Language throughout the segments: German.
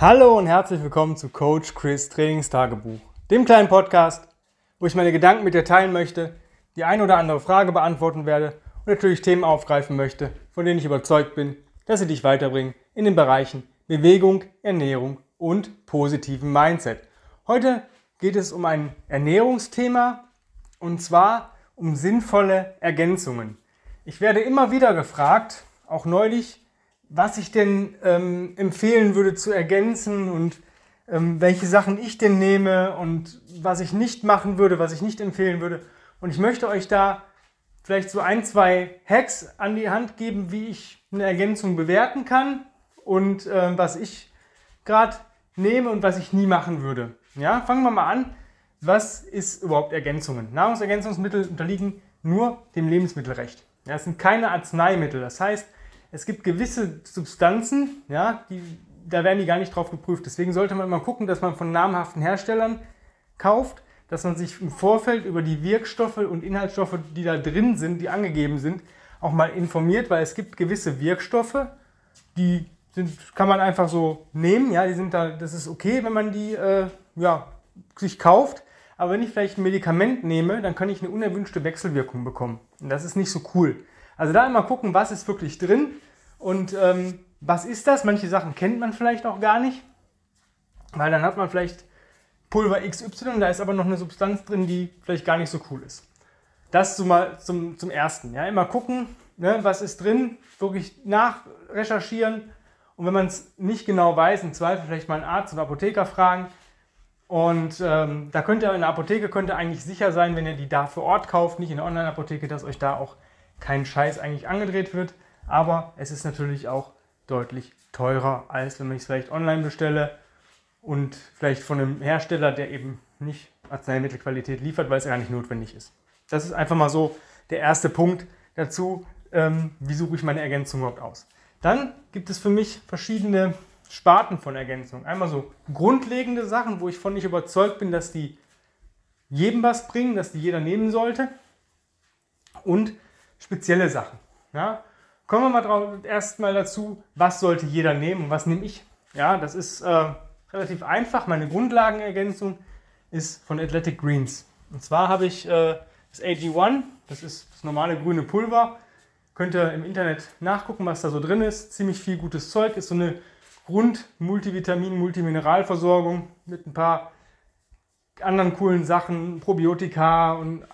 Hallo und herzlich willkommen zu Coach Chris Trainingstagebuch, dem kleinen Podcast, wo ich meine Gedanken mit dir teilen möchte, die ein oder andere Frage beantworten werde und natürlich Themen aufgreifen möchte, von denen ich überzeugt bin, dass sie dich weiterbringen in den Bereichen Bewegung, Ernährung und positiven Mindset. Heute geht es um ein Ernährungsthema und zwar um sinnvolle Ergänzungen. Ich werde immer wieder gefragt, auch neulich, was ich denn ähm, empfehlen würde zu ergänzen und ähm, welche Sachen ich denn nehme und was ich nicht machen würde, was ich nicht empfehlen würde. Und ich möchte euch da vielleicht so ein, zwei Hacks an die Hand geben, wie ich eine Ergänzung bewerten kann und äh, was ich gerade nehme und was ich nie machen würde. Ja, fangen wir mal an. Was ist überhaupt Ergänzungen? Nahrungsergänzungsmittel unterliegen nur dem Lebensmittelrecht. Ja, es sind keine Arzneimittel. Das heißt, es gibt gewisse Substanzen, ja, die, da werden die gar nicht drauf geprüft. Deswegen sollte man immer gucken, dass man von namhaften Herstellern kauft, dass man sich im Vorfeld über die Wirkstoffe und Inhaltsstoffe, die da drin sind, die angegeben sind, auch mal informiert, weil es gibt gewisse Wirkstoffe, die sind, kann man einfach so nehmen, ja, die sind da, das ist okay, wenn man die äh, ja, sich kauft. Aber wenn ich vielleicht ein Medikament nehme, dann kann ich eine unerwünschte Wechselwirkung bekommen. Und das ist nicht so cool. Also da immer gucken, was ist wirklich drin und ähm, was ist das. Manche Sachen kennt man vielleicht auch gar nicht, weil dann hat man vielleicht Pulver XY, da ist aber noch eine Substanz drin, die vielleicht gar nicht so cool ist. Das mal zum, zum Ersten. Ja? Immer gucken, ne, was ist drin, wirklich nachrecherchieren und wenn man es nicht genau weiß, im Zweifel vielleicht mal einen Arzt oder Apotheker fragen. Und ähm, da könnt ihr in der Apotheke könnt ihr eigentlich sicher sein, wenn ihr die da vor Ort kauft, nicht in der Online-Apotheke, dass euch da auch kein Scheiß eigentlich angedreht wird. Aber es ist natürlich auch deutlich teurer, als wenn ich es vielleicht online bestelle und vielleicht von einem Hersteller, der eben nicht Arzneimittelqualität liefert, weil es gar nicht notwendig ist. Das ist einfach mal so der erste Punkt dazu, ähm, wie suche ich meine Ergänzung überhaupt aus. Dann gibt es für mich verschiedene Sparten von Ergänzung. Einmal so grundlegende Sachen, wo ich von nicht überzeugt bin, dass die jedem was bringen, dass die jeder nehmen sollte. Und spezielle Sachen. Ja? Kommen wir mal drauf, erstmal dazu, was sollte jeder nehmen und was nehme ich. Ja, das ist äh, relativ einfach. Meine Grundlagenergänzung ist von Athletic Greens. Und zwar habe ich äh, das AG1, das ist das normale grüne Pulver. Könnt ihr im Internet nachgucken, was da so drin ist. Ziemlich viel gutes Zeug. Ist so eine Grund-Multivitamin-, Multimineralversorgung mit ein paar anderen coolen Sachen, Probiotika und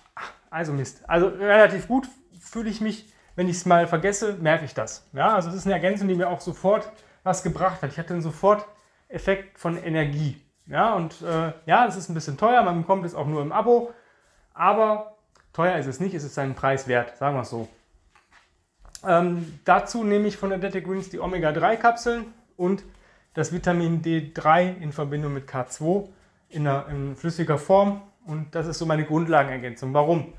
also Mist. Also relativ gut fühle ich mich, wenn ich es mal vergesse, merke ich das. Ja, also es ist eine Ergänzung, die mir auch sofort was gebracht hat. Ich hatte einen sofort Effekt von Energie. Ja, und äh, ja, es ist ein bisschen teuer, man bekommt es auch nur im Abo, aber teuer ist es nicht, es ist seinen Preis wert, sagen wir es so. Ähm, dazu nehme ich von Athletic Greens die Omega-3-Kapseln und das Vitamin D3 in Verbindung mit K2 in, einer, in flüssiger Form. Und das ist so meine Grundlagenergänzung. Warum?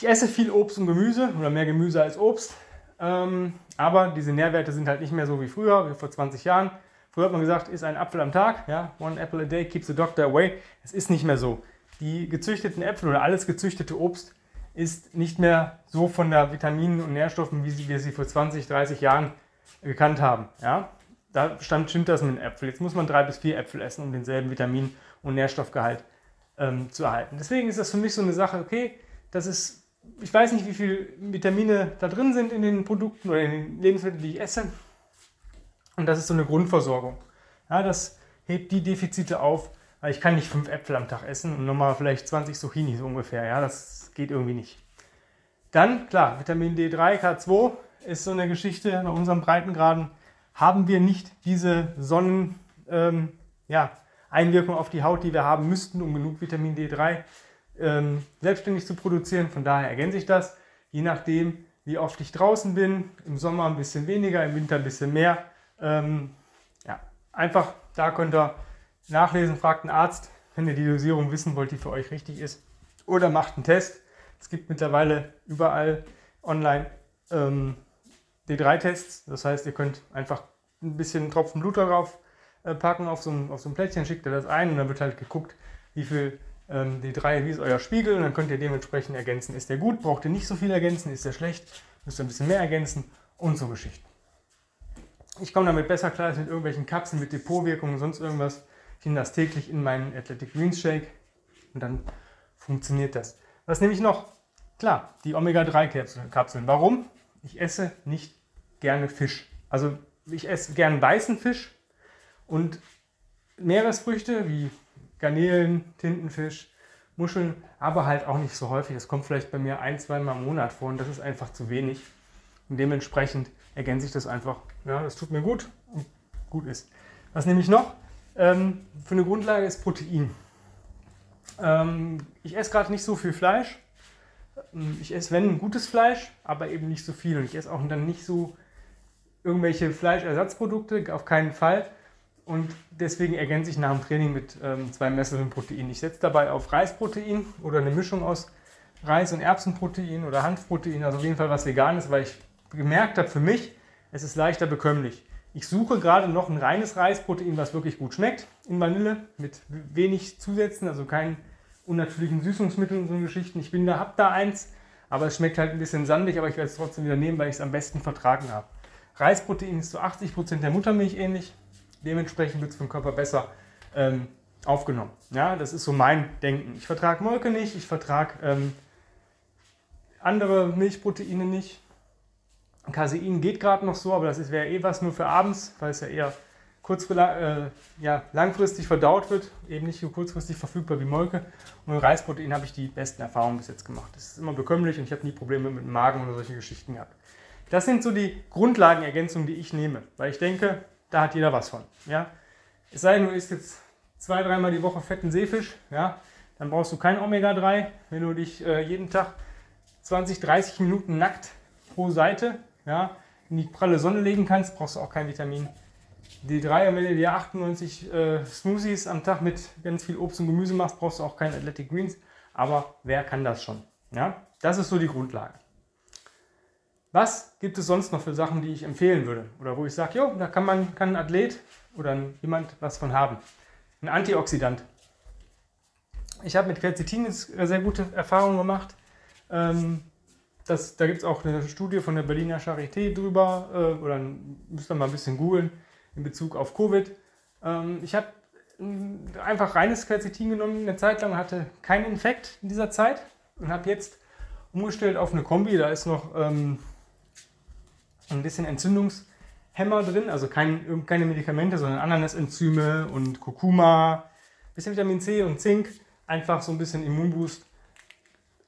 Ich esse viel Obst und Gemüse oder mehr Gemüse als Obst. Ähm, aber diese Nährwerte sind halt nicht mehr so wie früher, wie vor 20 Jahren. Früher hat man gesagt, isst ein Apfel am Tag, ja, one apple a day keeps the doctor away. Es ist nicht mehr so. Die gezüchteten Äpfel oder alles gezüchtete Obst ist nicht mehr so von der Vitaminen und Nährstoffen, wie wir sie vor 20, 30 Jahren gekannt haben. Ja? Da stand, stimmt das mit den Äpfeln. Jetzt muss man drei bis vier Äpfel essen, um denselben Vitamin- und Nährstoffgehalt ähm, zu erhalten. Deswegen ist das für mich so eine Sache, okay, das ist ich weiß nicht, wie viele Vitamine da drin sind in den Produkten oder in den Lebensmitteln, die ich esse. Und das ist so eine Grundversorgung. Ja, das hebt die Defizite auf, weil ich kann nicht fünf Äpfel am Tag essen und nochmal vielleicht 20 Zucchini so ungefähr. Ja, das geht irgendwie nicht. Dann, klar, Vitamin D3, K2 ist so eine Geschichte. Bei unseren Breitengraden haben wir nicht diese Sonnen, ähm, ja, auf die Haut, die wir haben müssten, um genug Vitamin D3 ähm, selbstständig zu produzieren. Von daher ergänze ich das, je nachdem, wie oft ich draußen bin. Im Sommer ein bisschen weniger, im Winter ein bisschen mehr. Ähm, ja, einfach da könnt ihr nachlesen, fragt einen Arzt, wenn ihr die Dosierung wissen wollt, die für euch richtig ist. Oder macht einen Test. Es gibt mittlerweile überall online ähm, D3-Tests. Das heißt, ihr könnt einfach ein bisschen Tropfen Blut darauf äh, packen auf so, ein, auf so ein Plättchen, schickt ihr das ein und dann wird halt geguckt, wie viel ähm, die drei, wie ist euer Spiegel und dann könnt ihr dementsprechend ergänzen, ist der gut, braucht ihr nicht so viel ergänzen, ist der schlecht, müsst ihr ein bisschen mehr ergänzen und so Geschichten. Ich komme damit besser klar als mit irgendwelchen Kapseln mit Depotwirkung und sonst irgendwas. Ich nehme das täglich in meinen Athletic Greens Shake und dann funktioniert das. Was nehme ich noch? Klar, die Omega-3-Kapseln. Warum? Ich esse nicht gerne Fisch. Also ich esse gern weißen Fisch und Meeresfrüchte wie Garnelen, Tintenfisch, Muscheln, aber halt auch nicht so häufig. Das kommt vielleicht bei mir ein, zweimal im Monat vor und das ist einfach zu wenig. Und dementsprechend ergänze ich das einfach. Ja, das tut mir gut und gut ist. Was nehme ich noch? Ähm, für eine Grundlage ist Protein. Ähm, ich esse gerade nicht so viel Fleisch. Ähm, ich esse, wenn, gutes Fleisch, aber eben nicht so viel. Und ich esse auch dann nicht so irgendwelche Fleischersatzprodukte, auf keinen Fall. Und deswegen ergänze ich nach dem Training mit ähm, zwei Messlöffeln Protein. Ich setze dabei auf Reisprotein oder eine Mischung aus Reis- und Erbsenprotein oder Hanfprotein, also auf jeden Fall was Veganes, weil ich gemerkt habe für mich, es ist leichter bekömmlich. Ich suche gerade noch ein reines Reisprotein, was wirklich gut schmeckt in Vanille, mit wenig Zusätzen, also keinen unnatürlichen Süßungsmitteln und so Geschichten. Ich bin da, hab da eins, aber es schmeckt halt ein bisschen sandig, aber ich werde es trotzdem wieder nehmen, weil ich es am besten vertragen habe. Reisprotein ist zu 80% der Muttermilch ähnlich, dementsprechend wird es vom Körper besser ähm, aufgenommen. Ja, das ist so mein Denken. Ich vertrage Molke nicht, ich vertrage ähm, andere Milchproteine nicht. Casein geht gerade noch so, aber das wäre eh was nur für abends, weil es ja eher kurzfristig, äh, ja, langfristig verdaut wird, eben nicht so kurzfristig verfügbar wie Molke. Und mit Reisprotein habe ich die besten Erfahrungen bis jetzt gemacht. Das ist immer bekömmlich und ich habe nie Probleme mit dem Magen oder solche Geschichten gehabt. Das sind so die Grundlagenergänzungen, die ich nehme, weil ich denke, da hat jeder was von. Ja? Es sei denn, du isst jetzt zwei, dreimal die Woche fetten Seefisch, ja? dann brauchst du kein Omega-3, wenn du dich äh, jeden Tag 20, 30 Minuten nackt pro Seite ja, in die pralle Sonne legen kannst, brauchst du auch kein Vitamin D3. Und wenn du dir 98 äh, Smoothies am Tag mit ganz viel Obst und Gemüse machst, brauchst du auch kein Athletic Greens. Aber wer kann das schon? Ja, das ist so die Grundlage. Was gibt es sonst noch für Sachen, die ich empfehlen würde? Oder wo ich sage, jo, da kann man kann ein Athlet oder jemand was von haben. Ein Antioxidant. Ich habe mit Quercetin sehr gute Erfahrungen gemacht. Ähm, das, da gibt es auch eine Studie von der Berliner Charité drüber, äh, oder müsst ihr mal ein bisschen googeln in Bezug auf Covid. Ähm, ich habe einfach reines Quercetin genommen eine Zeit lang, hatte keinen Infekt in dieser Zeit und habe jetzt umgestellt auf eine Kombi. Da ist noch ähm, ein bisschen Entzündungshemmer drin, also kein, keine Medikamente, sondern Ananasenzyme und Kurkuma, bisschen Vitamin C und Zink, einfach so ein bisschen Immunboost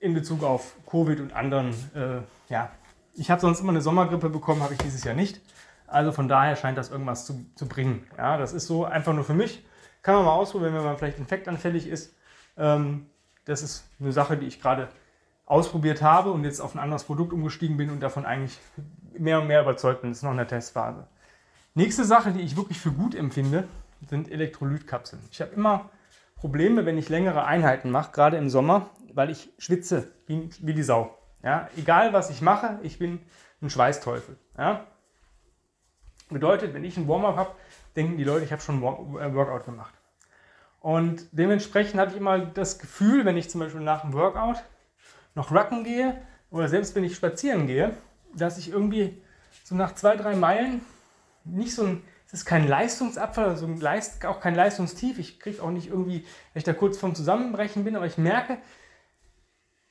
in Bezug auf Covid und anderen. Äh, ja, ich habe sonst immer eine Sommergrippe bekommen, habe ich dieses Jahr nicht. Also von daher scheint das irgendwas zu, zu bringen. Ja, das ist so einfach nur für mich. Kann man mal ausprobieren, wenn man vielleicht infektanfällig ist. Ähm, das ist eine Sache, die ich gerade ausprobiert habe und jetzt auf ein anderes Produkt umgestiegen bin und davon eigentlich mehr und mehr überzeugt bin. Das ist noch eine Testphase. Nächste Sache, die ich wirklich für gut empfinde, sind Elektrolytkapseln. Ich habe immer Probleme, wenn ich längere Einheiten mache, gerade im Sommer, weil ich schwitze wie, wie die Sau. Ja? Egal was ich mache, ich bin ein Schweißteufel. Ja? Bedeutet, wenn ich ein Warm-up habe, denken die Leute, ich habe schon ein äh, Workout gemacht. Und dementsprechend habe ich immer das Gefühl, wenn ich zum Beispiel nach dem Workout noch Rucken gehe oder selbst wenn ich spazieren gehe, dass ich irgendwie so nach zwei, drei Meilen nicht so ein, es ist kein Leistungsabfall, also auch kein Leistungstief. Ich kriege auch nicht irgendwie, wenn ich da kurz vorm Zusammenbrechen bin, aber ich merke,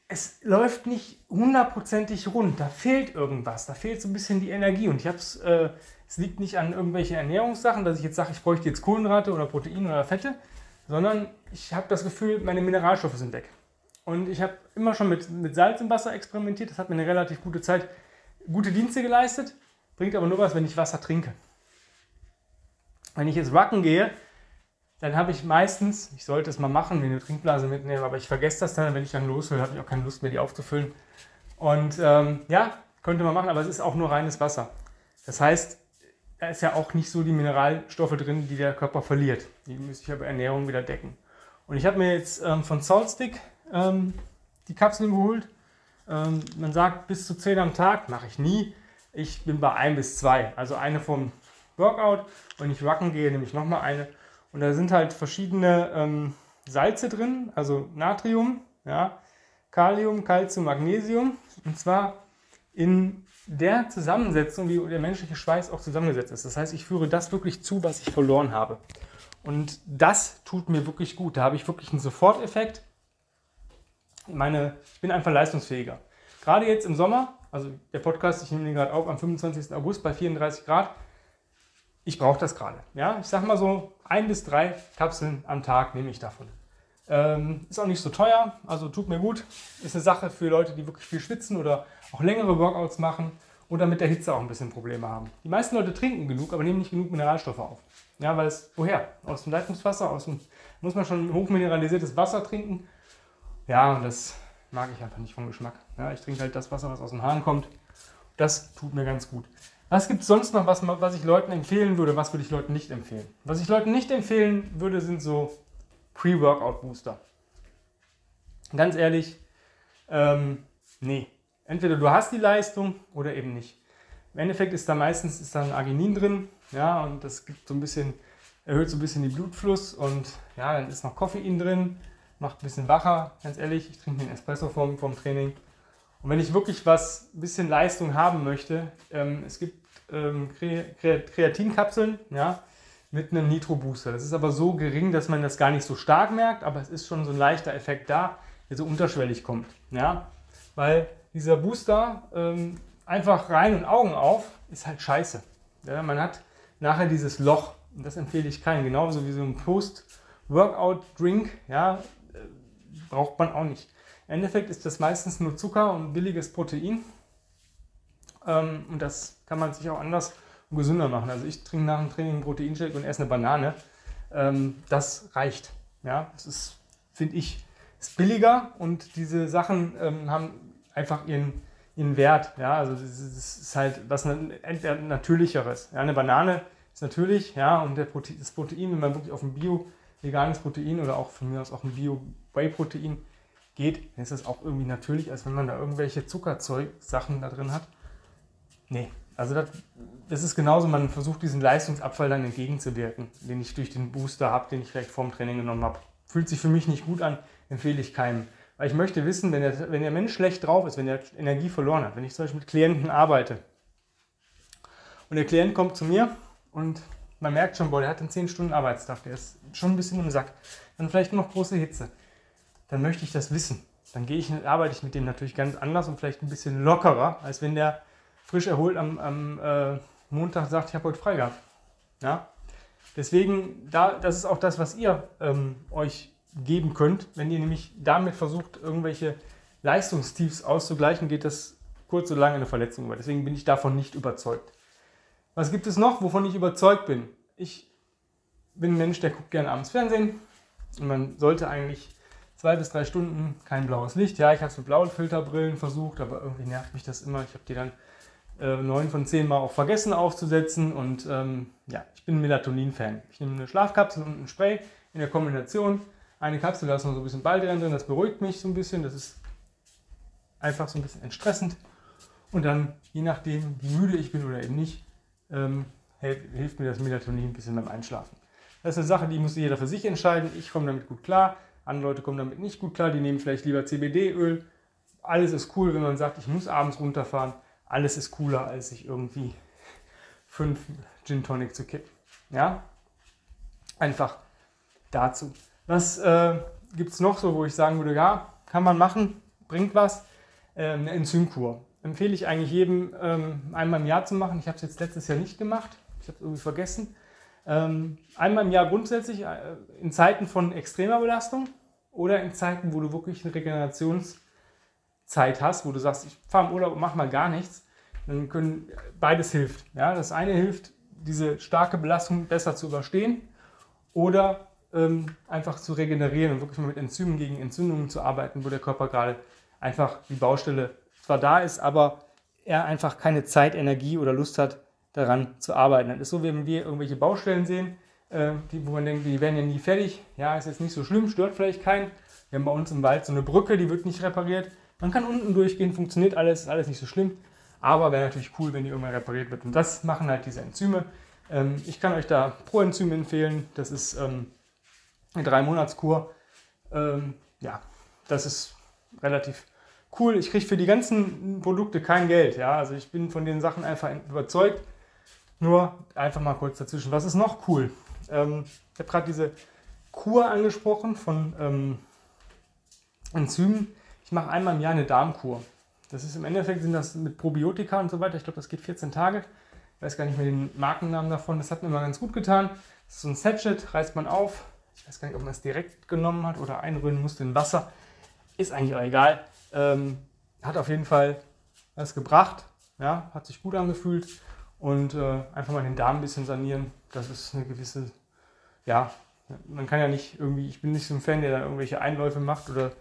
es läuft nicht hundertprozentig rund. Da fehlt irgendwas. Da fehlt so ein bisschen die Energie. Und ich habe es, äh, es liegt nicht an irgendwelchen Ernährungssachen, dass ich jetzt sage, ich bräuchte jetzt Kohlenhydrate oder Proteine oder Fette, sondern ich habe das Gefühl, meine Mineralstoffe sind weg. Und ich habe immer schon mit, mit Salz im Wasser experimentiert. Das hat mir eine relativ gute Zeit, gute Dienste geleistet. Bringt aber nur was, wenn ich Wasser trinke. Wenn ich jetzt Rucken gehe, dann habe ich meistens, ich sollte es mal machen, mir eine Trinkblase mitnehmen, aber ich vergesse das dann, wenn ich dann los will, habe ich auch keine Lust mehr, die aufzufüllen. Und ähm, ja, könnte man machen, aber es ist auch nur reines Wasser. Das heißt, da ist ja auch nicht so die Mineralstoffe drin, die der Körper verliert. Die müsste ich aber Ernährung wieder decken. Und ich habe mir jetzt ähm, von Saltstick ähm, die Kapseln geholt. Ähm, man sagt bis zu 10 am Tag, mache ich nie. Ich bin bei 1 bis 2. Also eine vom Workout. Wenn ich Wacken gehe, nehme ich nochmal eine. Und da sind halt verschiedene ähm, Salze drin, also Natrium, ja, Kalium, Calcium, Magnesium. Und zwar in der Zusammensetzung, wie der menschliche Schweiß auch zusammengesetzt ist. Das heißt, ich führe das wirklich zu, was ich verloren habe. Und das tut mir wirklich gut. Da habe ich wirklich einen Soforteffekt. Meine, ich bin einfach leistungsfähiger. Gerade jetzt im Sommer, also der Podcast, ich nehme den gerade auf am 25. August bei 34 Grad. Ich brauche das gerade. Ja, ich sage mal so, ein bis drei Kapseln am Tag nehme ich davon. Ähm, ist auch nicht so teuer, also tut mir gut. Ist eine Sache für Leute, die wirklich viel schwitzen oder auch längere Workouts machen oder mit der Hitze auch ein bisschen Probleme haben. Die meisten Leute trinken genug, aber nehmen nicht genug Mineralstoffe auf. Ja, weil es, woher? Aus dem Leitungswasser, aus dem, muss man schon hochmineralisiertes Wasser trinken. Ja, und das mag ich einfach nicht vom Geschmack. Ja, ich trinke halt das Wasser, was aus dem Hahn kommt. Das tut mir ganz gut. Was gibt es sonst noch, was, was ich Leuten empfehlen würde? Was würde ich Leuten nicht empfehlen? Was ich Leuten nicht empfehlen würde, sind so Pre-Workout-Booster. Ganz ehrlich, ähm, nee. Entweder du hast die Leistung oder eben nicht. Im Endeffekt ist da meistens ist da ein Arginin drin, ja, und das gibt so ein bisschen, erhöht so ein bisschen den Blutfluss und ja, dann ist noch Koffein drin, macht ein bisschen wacher, ganz ehrlich. Ich trinke den Espresso vom, vom Training. Und wenn ich wirklich was, ein bisschen Leistung haben möchte, ähm, es gibt ähm, Kreatinkapseln, ja, mit einem Nitro-Booster. Das ist aber so gering, dass man das gar nicht so stark merkt, aber es ist schon so ein leichter Effekt da, der so unterschwellig kommt. Ja? Weil dieser Booster ähm, einfach rein und Augen auf ist halt scheiße. Ja? Man hat nachher dieses Loch und das empfehle ich keinen. Genauso wie so ein Post-Workout-Drink, ja, braucht man auch nicht. Im Endeffekt ist das meistens nur Zucker und billiges Protein. Ähm, und das kann man sich auch anders und gesünder machen. Also ich trinke nach dem Training einen Proteinshake und esse eine Banane. Ähm, das reicht. Ja, das ist, finde ich, ist billiger und diese Sachen ähm, haben einfach ihren, ihren Wert. Ja, also das ist halt was natürlicheres. Ja, eine Banane ist natürlich, ja, und Protein, das Protein, wenn man wirklich auf ein Bio veganes Protein oder auch von mir aus auch ein Bio-Whey-Protein geht, dann ist das auch irgendwie natürlich, als wenn man da irgendwelche Zuckerzeug-Sachen da drin hat. Nee, also das, das ist genauso, man versucht diesen Leistungsabfall dann entgegenzuwirken, den ich durch den Booster habe, den ich vielleicht vorm Training genommen habe. Fühlt sich für mich nicht gut an, empfehle ich keinem. Weil ich möchte wissen, wenn der, wenn der Mensch schlecht drauf ist, wenn er Energie verloren hat, wenn ich zum Beispiel mit Klienten arbeite und der Klient kommt zu mir und man merkt schon, boah, der hat einen 10 Stunden Arbeitstag, der ist schon ein bisschen im Sack, dann vielleicht noch große Hitze, dann möchte ich das wissen. Dann gehe ich, arbeite ich mit dem natürlich ganz anders und vielleicht ein bisschen lockerer, als wenn der frisch erholt am, am äh, Montag sagt, ich habe heute frei gehabt. Ja? Deswegen, da, das ist auch das, was ihr ähm, euch geben könnt. Wenn ihr nämlich damit versucht, irgendwelche Leistungstiefs auszugleichen, geht das kurz oder lang eine Verletzung über. Deswegen bin ich davon nicht überzeugt. Was gibt es noch, wovon ich überzeugt bin? Ich bin ein Mensch, der guckt gerne abends Fernsehen und man sollte eigentlich zwei bis drei Stunden kein blaues Licht. Ja, ich habe es mit blauen Filterbrillen versucht, aber irgendwie nervt mich das immer. Ich habe die dann äh, neun von zehn Mal auch vergessen aufzusetzen. Und ähm, ja, ich bin Melatonin-Fan. Ich nehme eine Schlafkapsel und ein Spray in der Kombination. Eine Kapsel, da ist noch so ein bisschen Baldrian drin, das beruhigt mich so ein bisschen. Das ist einfach so ein bisschen entstressend. Und dann, je nachdem, wie müde ich bin oder eben nicht, ähm, hilft mir das Melatonin ein bisschen beim Einschlafen. Das ist eine Sache, die muss jeder für sich entscheiden. Ich komme damit gut klar. Andere Leute kommen damit nicht gut klar. Die nehmen vielleicht lieber CBD-Öl. Alles ist cool, wenn man sagt, ich muss abends runterfahren alles ist cooler, als sich irgendwie fünf Gin Tonic zu kippen. Ja? Einfach dazu. Was äh, gibt es noch so, wo ich sagen würde, ja, kann man machen, bringt was? Ähm, eine Enzymkur. Empfehle ich eigentlich jedem ähm, einmal im Jahr zu machen. Ich habe es jetzt letztes Jahr nicht gemacht. Ich habe es irgendwie vergessen. Ähm, einmal im Jahr grundsätzlich äh, in Zeiten von extremer Belastung oder in Zeiten, wo du wirklich eine Regenerations- Zeit hast, wo du sagst, ich fahre im Urlaub und mache mal gar nichts, dann können beides hilft. Ja, das eine hilft, diese starke Belastung besser zu überstehen oder ähm, einfach zu regenerieren und wirklich mal mit Enzymen gegen Entzündungen zu arbeiten, wo der Körper gerade einfach die Baustelle zwar da ist, aber er einfach keine Zeit, Energie oder Lust hat, daran zu arbeiten. Das ist so, wenn wir irgendwelche Baustellen sehen, äh, die, wo man denkt, die werden ja nie fertig. Ja, ist jetzt nicht so schlimm, stört vielleicht keinen. Wir haben bei uns im Wald so eine Brücke, die wird nicht repariert. Man kann unten durchgehen, funktioniert alles, ist alles nicht so schlimm. Aber wäre natürlich cool, wenn die irgendwann repariert wird. Und das machen halt diese Enzyme. Ähm, ich kann euch da Proenzym empfehlen. Das ist ähm, eine drei Monatskur. Ähm, ja, das ist relativ cool, ich kriege für die ganzen Produkte kein Geld. Ja? Also ich bin von den Sachen einfach überzeugt. Nur einfach mal kurz dazwischen. Was ist noch cool? Ähm, ich habe gerade diese Kur angesprochen von ähm, Enzymen. Ich mache einmal im Jahr eine Darmkur. Das ist im Endeffekt sind das mit Probiotika und so weiter. Ich glaube, das geht 14 Tage. Ich weiß gar nicht mehr den Markennamen davon. Das hat mir mal ganz gut getan. Das ist so ein Sachet, reißt man auf. Ich weiß gar nicht, ob man es direkt genommen hat oder einrühren musste in Wasser. Ist eigentlich auch egal. Ähm, hat auf jeden Fall was gebracht. Ja, hat sich gut angefühlt. Und äh, einfach mal den Darm ein bisschen sanieren. Das ist eine gewisse, ja, man kann ja nicht irgendwie, ich bin nicht so ein Fan, der da irgendwelche Einläufe macht oder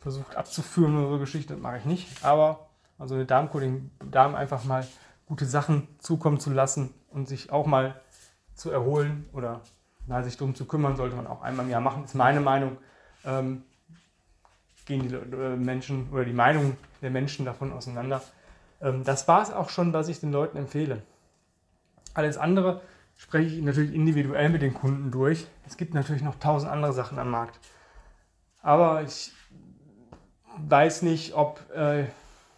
versucht abzuführen oder so Geschichte, das mache ich nicht. Aber also eine Darmkur, den Darm einfach mal gute Sachen zukommen zu lassen und sich auch mal zu erholen oder na, sich darum zu kümmern, sollte man auch einmal im Jahr machen, ist meine Meinung. Ähm, gehen die äh, Menschen oder die Meinung der Menschen davon auseinander. Ähm, das war es auch schon, was ich den Leuten empfehle. Alles andere spreche ich natürlich individuell mit den Kunden durch. Es gibt natürlich noch tausend andere Sachen am Markt. Aber ich weiß nicht, ob äh,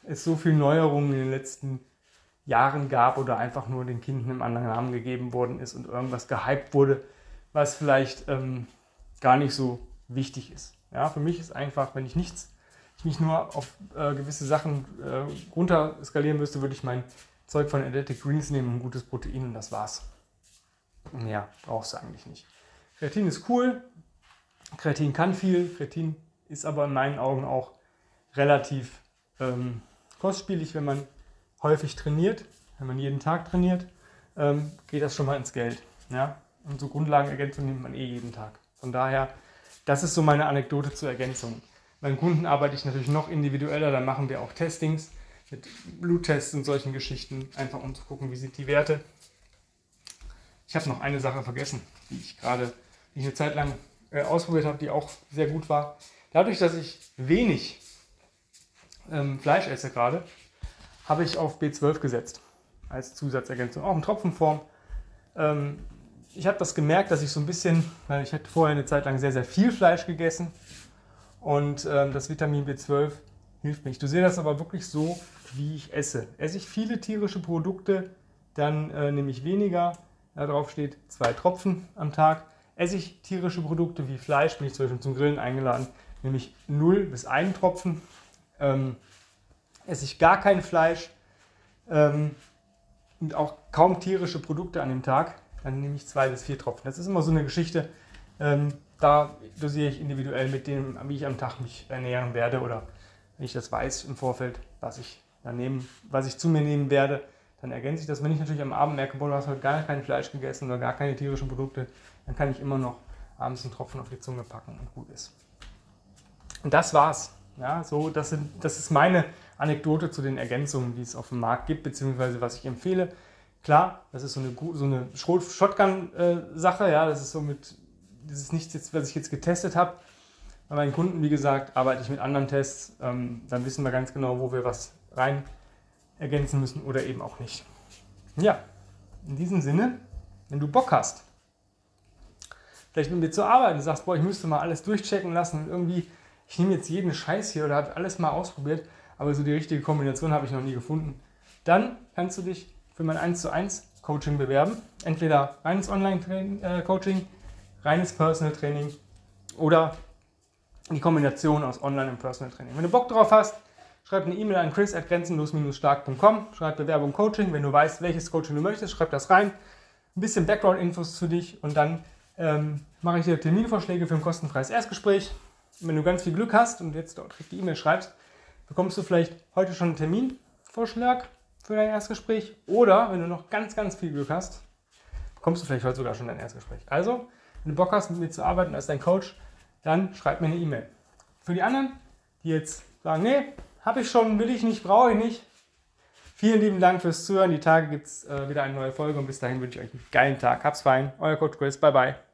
es so viele Neuerungen in den letzten Jahren gab oder einfach nur den Kindern im anderen Namen gegeben worden ist und irgendwas gehypt wurde, was vielleicht ähm, gar nicht so wichtig ist. Ja, für mich ist einfach, wenn ich nichts, ich nicht nur auf äh, gewisse Sachen äh, runter skalieren müsste, würde ich mein Zeug von Athletic Greens nehmen, ein gutes Protein und das war's. Mehr brauchst du eigentlich nicht. Kreatin ist cool, Kreatin kann viel, Kreatin ist aber in meinen Augen auch relativ ähm, kostspielig, wenn man häufig trainiert, wenn man jeden Tag trainiert, ähm, geht das schon mal ins Geld. Ja? Und so Grundlagenergänzung nimmt man eh jeden Tag. Von daher, das ist so meine Anekdote zur Ergänzung. Beim Kunden arbeite ich natürlich noch individueller, da machen wir auch Testings mit Bluttests und solchen Geschichten, einfach um zu gucken, wie sind die Werte. Ich habe noch eine Sache vergessen, die ich gerade, die ich eine Zeit lang äh, ausprobiert habe, die auch sehr gut war. Dadurch, dass ich wenig ähm, Fleisch esse gerade, habe ich auf B12 gesetzt als Zusatzergänzung, auch in Tropfenform. Ähm, ich habe das gemerkt, dass ich so ein bisschen, weil ich hatte vorher eine Zeit lang sehr, sehr viel Fleisch gegessen und ähm, das Vitamin B12 hilft mir. Ich dosiere das aber wirklich so, wie ich esse. Esse ich viele tierische Produkte, dann äh, nehme ich weniger. Da drauf steht zwei Tropfen am Tag. Esse ich tierische Produkte wie Fleisch, bin ich zum Beispiel zum Grillen eingeladen, nehme ich 0 bis 1 Tropfen. Ähm, esse ich gar kein Fleisch ähm, und auch kaum tierische Produkte an dem Tag, dann nehme ich zwei bis vier Tropfen. Das ist immer so eine Geschichte, ähm, da dosiere ich individuell mit dem, wie ich am Tag mich ernähren werde oder wenn ich das weiß im Vorfeld, was ich, nehmen, was ich zu mir nehmen werde, dann ergänze ich das. Wenn ich natürlich am Abend merke, boah, du hast heute gar kein Fleisch gegessen oder gar keine tierischen Produkte, dann kann ich immer noch abends einen Tropfen auf die Zunge packen und gut ist. Und das war's. Ja, so, das, sind, das ist meine Anekdote zu den Ergänzungen, die es auf dem Markt gibt, beziehungsweise was ich empfehle. Klar, das ist so eine, so eine Shotgun-Sache, ja, das ist so mit, das ist nichts, was ich jetzt getestet habe. Bei meinen Kunden, wie gesagt, arbeite ich mit anderen Tests, ähm, dann wissen wir ganz genau, wo wir was rein ergänzen müssen oder eben auch nicht. Ja, in diesem Sinne, wenn du Bock hast, vielleicht mit mir zu arbeiten, du sagst, boah, ich müsste mal alles durchchecken lassen und irgendwie ich nehme jetzt jeden Scheiß hier oder habe alles mal ausprobiert, aber so die richtige Kombination habe ich noch nie gefunden. Dann kannst du dich für mein 1 zu 1 Coaching bewerben. Entweder reines Online-Coaching, äh, reines Personal Training oder die Kombination aus Online- und Personal Training. Wenn du Bock drauf hast, schreib eine E-Mail an chris.grenzenlos-stark.com, schreib Bewerbung Coaching. Wenn du weißt, welches Coaching du möchtest, schreib das rein. Ein bisschen Background-Infos zu dich und dann ähm, mache ich dir Terminvorschläge für ein kostenfreies Erstgespräch wenn du ganz viel Glück hast und jetzt direkt die E-Mail schreibst, bekommst du vielleicht heute schon einen Terminvorschlag für dein Erstgespräch oder wenn du noch ganz, ganz viel Glück hast, bekommst du vielleicht heute sogar schon dein Erstgespräch. Also, wenn du Bock hast, mit mir zu arbeiten als dein Coach, dann schreib mir eine E-Mail. Für die anderen, die jetzt sagen, nee, habe ich schon, will ich nicht, brauche ich nicht. Vielen lieben Dank fürs Zuhören. Die Tage gibt es äh, wieder eine neue Folge und bis dahin wünsche ich euch einen geilen Tag. Hab's fein. Euer Coach Chris. Bye, bye.